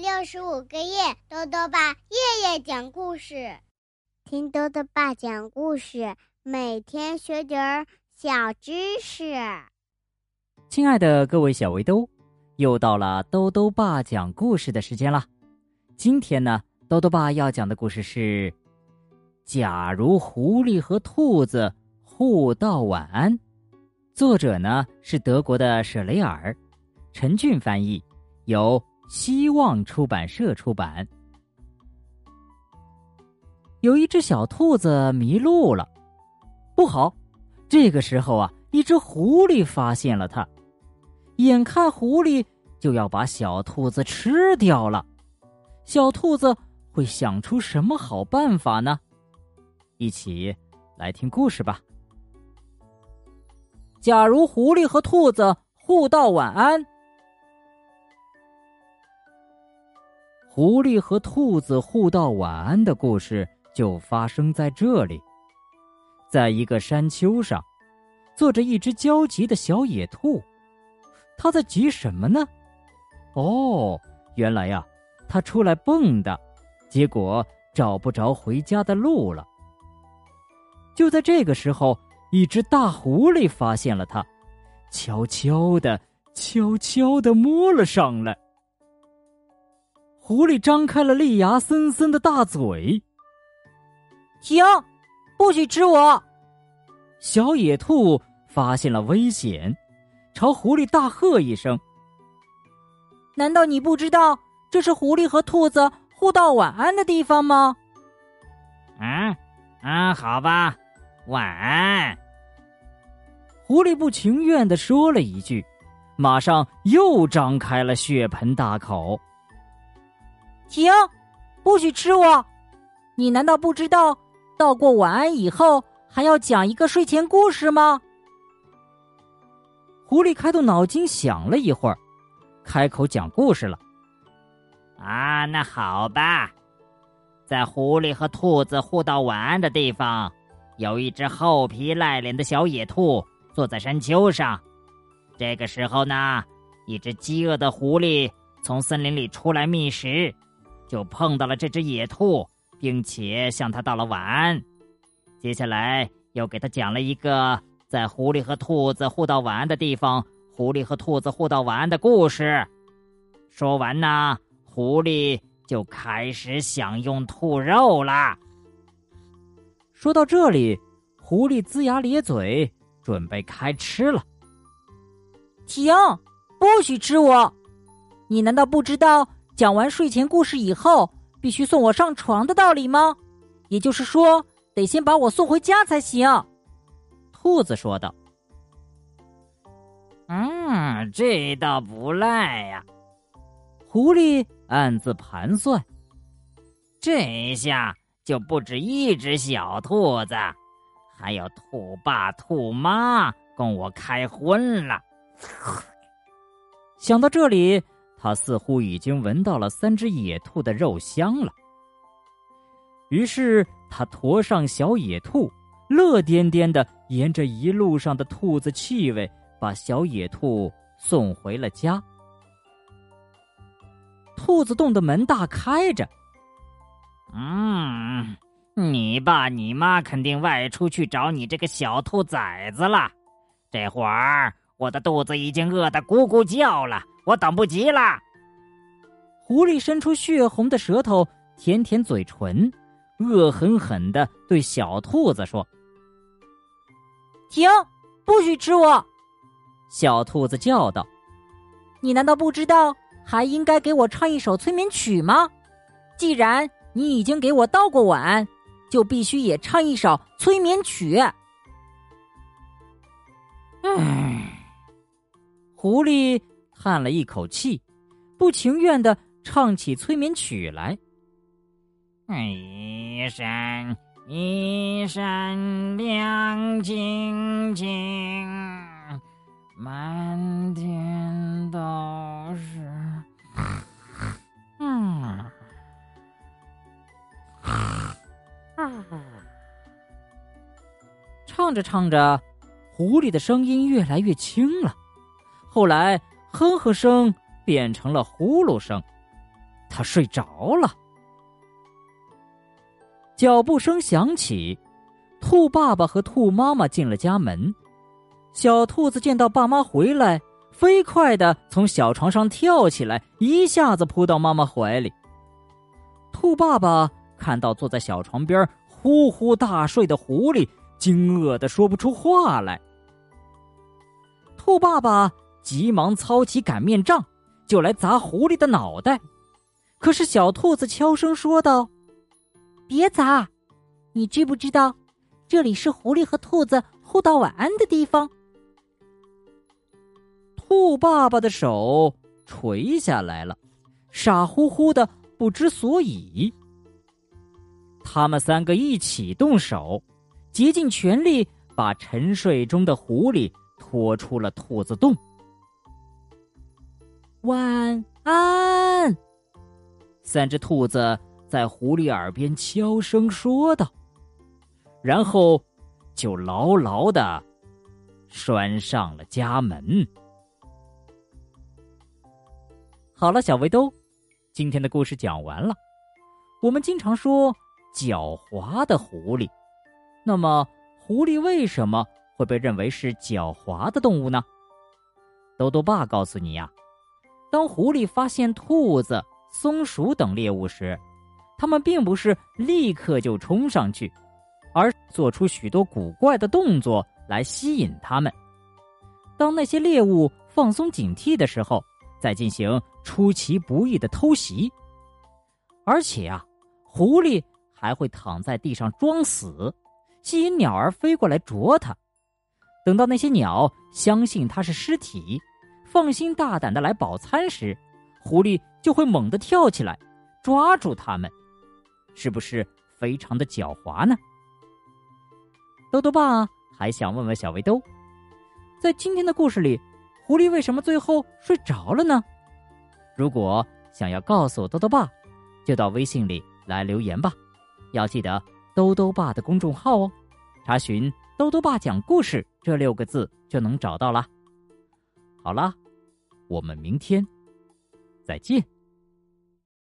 六十五个夜，豆豆爸夜夜讲故事，听豆豆爸讲故事，每天学点儿小知识。亲爱的各位小围兜，又到了豆豆爸讲故事的时间了。今天呢，豆豆爸要讲的故事是：假如狐狸和兔子互道晚安。作者呢是德国的舍雷尔，陈俊翻译，由。希望出版社出版。有一只小兔子迷路了，不好！这个时候啊，一只狐狸发现了它，眼看狐狸就要把小兔子吃掉了，小兔子会想出什么好办法呢？一起来听故事吧。假如狐狸和兔子互道晚安。狐狸和兔子互道晚安的故事就发生在这里，在一个山丘上，坐着一只焦急的小野兔。它在急什么呢？哦，原来呀，它出来蹦跶，结果找不着回家的路了。就在这个时候，一只大狐狸发现了它，悄悄的、悄悄的摸了上来。狐狸张开了利牙森森的大嘴。停，不许吃我！小野兔发现了危险，朝狐狸大喝一声：“难道你不知道这是狐狸和兔子互道晚安的地方吗？”“嗯，嗯，好吧，晚安。”狐狸不情愿的说了一句，马上又张开了血盆大口。停！不许吃我！你难道不知道，道过晚安以后还要讲一个睡前故事吗？狐狸开动脑筋想了一会儿，开口讲故事了。啊，那好吧，在狐狸和兔子互道晚安的地方，有一只厚皮赖脸的小野兔坐在山丘上。这个时候呢，一只饥饿的狐狸从森林里出来觅食。就碰到了这只野兔，并且向它道了晚安。接下来又给他讲了一个在狐狸和兔子互道晚安的地方，狐狸和兔子互道晚安的故事。说完呢，狐狸就开始享用兔肉啦。说到这里，狐狸龇牙咧嘴，准备开吃了。停！不许吃我！你难道不知道？讲完睡前故事以后，必须送我上床的道理吗？也就是说，得先把我送回家才行。兔子说道。“嗯，这倒不赖呀。”狐狸暗自盘算，“这一下就不止一只小兔子，还有兔爸、兔妈供我开荤了。”想到这里。他似乎已经闻到了三只野兔的肉香了，于是他驮上小野兔，乐颠颠的沿着一路上的兔子气味，把小野兔送回了家。兔子洞的门大开着，嗯，你爸你妈肯定外出去找你这个小兔崽子了，这会儿我的肚子已经饿得咕咕叫了。我等不及了。狐狸伸出血红的舌头，舔舔嘴唇，恶狠狠的对小兔子说：“停，不许吃我！”小兔子叫道：“你难道不知道还应该给我唱一首催眠曲吗？既然你已经给我倒过碗，就必须也唱一首催眠曲。”唉，狐狸。叹了一口气，不情愿的唱起催眠曲来。一闪一闪亮晶晶，满天都是。嗯，唱着唱着，狐狸的声音越来越轻了。后来。哼哼声变成了呼噜声，他睡着了。脚步声响起，兔爸爸和兔妈妈进了家门。小兔子见到爸妈回来，飞快的从小床上跳起来，一下子扑到妈妈怀里。兔爸爸看到坐在小床边呼呼大睡的狐狸，惊愕的说不出话来。兔爸爸急忙操起擀面杖，就来砸狐狸的脑袋。可是小兔子悄声说道：“别砸，你知不知道，这里是狐狸和兔子互道晚安的地方？”兔爸爸的手垂下来了，傻乎乎的不知所以。他们三个一起动手，竭尽全力把沉睡中的狐狸。拖出了兔子洞。晚安，三只兔子在狐狸耳边悄声说道，然后就牢牢的拴上了家门。好了，小围兜，今天的故事讲完了。我们经常说狡猾的狐狸，那么狐狸为什么？会被认为是狡猾的动物呢？兜兜爸告诉你呀，当狐狸发现兔子、松鼠等猎物时，它们并不是立刻就冲上去，而做出许多古怪的动作来吸引它们。当那些猎物放松警惕的时候，再进行出其不意的偷袭。而且啊，狐狸还会躺在地上装死，吸引鸟儿飞过来啄它。等到那些鸟相信它是尸体，放心大胆的来饱餐时，狐狸就会猛地跳起来，抓住它们，是不是非常的狡猾呢？豆豆爸还想问问小围兜，在今天的故事里，狐狸为什么最后睡着了呢？如果想要告诉豆豆爸，就到微信里来留言吧，要记得豆豆爸的公众号哦，查询。豆豆爸讲故事这六个字就能找到了。好了，我们明天再见。